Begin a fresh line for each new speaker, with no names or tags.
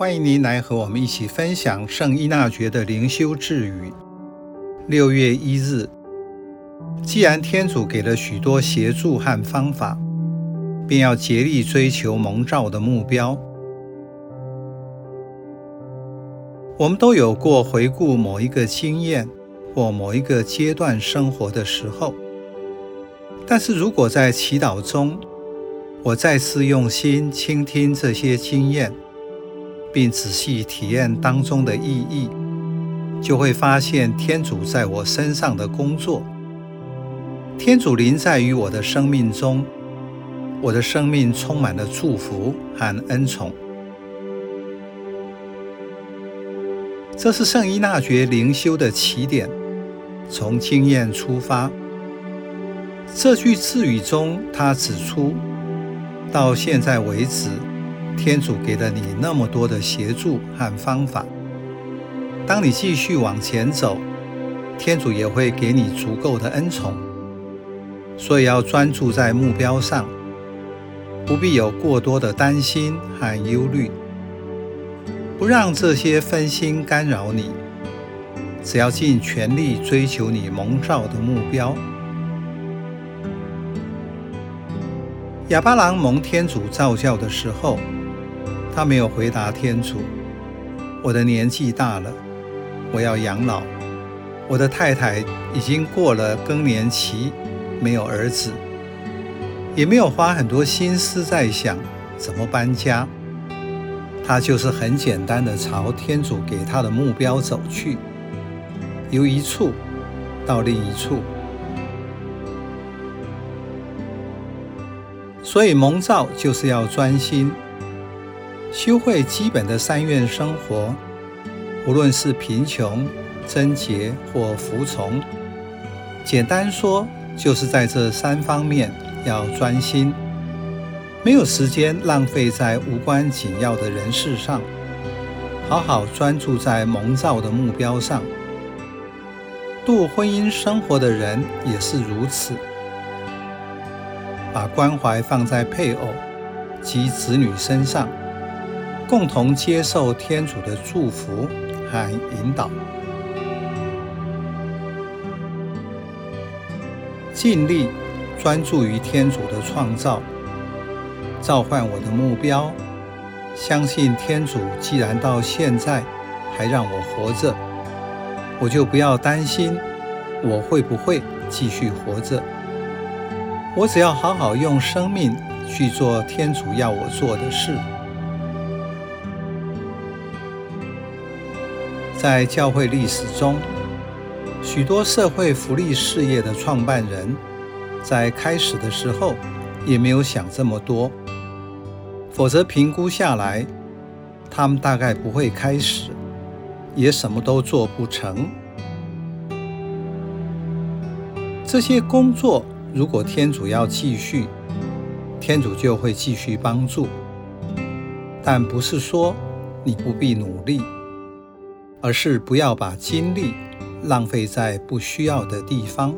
欢迎您来和我们一起分享圣依纳爵的灵修智语。六月一日，既然天主给了许多协助和方法，便要竭力追求蒙召的目标。我们都有过回顾某一个经验或某一个阶段生活的时候，但是如果在祈祷中，我再次用心倾听这些经验，并仔细体验当中的意义，就会发现天主在我身上的工作。天主临在于我的生命中，我的生命充满了祝福和恩宠。这是圣依纳爵灵修的起点，从经验出发。这句字语中，他指出。到现在为止，天主给了你那么多的协助和方法。当你继续往前走，天主也会给你足够的恩宠。所以要专注在目标上，不必有过多的担心和忧虑，不让这些分心干扰你。只要尽全力追求你蒙召的目标。亚巴郎蒙天主召教的时候，他没有回答天主：“我的年纪大了，我要养老。我的太太已经过了更年期，没有儿子，也没有花很多心思在想怎么搬家。”他就是很简单的朝天主给他的目标走去，由一处到另一处。所以蒙召就是要专心修会基本的三愿生活，无论是贫穷、贞洁或服从。简单说，就是在这三方面要专心，没有时间浪费在无关紧要的人事上，好好专注在蒙召的目标上。度婚姻生活的人也是如此。把关怀放在配偶及子女身上，共同接受天主的祝福和引导，尽力专注于天主的创造，召唤我的目标，相信天主既然到现在还让我活着，我就不要担心我会不会继续活着。我只要好好用生命去做天主要我做的事。在教会历史中，许多社会福利事业的创办人，在开始的时候也没有想这么多，否则评估下来，他们大概不会开始，也什么都做不成。这些工作。如果天主要继续，天主就会继续帮助，但不是说你不必努力，而是不要把精力浪费在不需要的地方。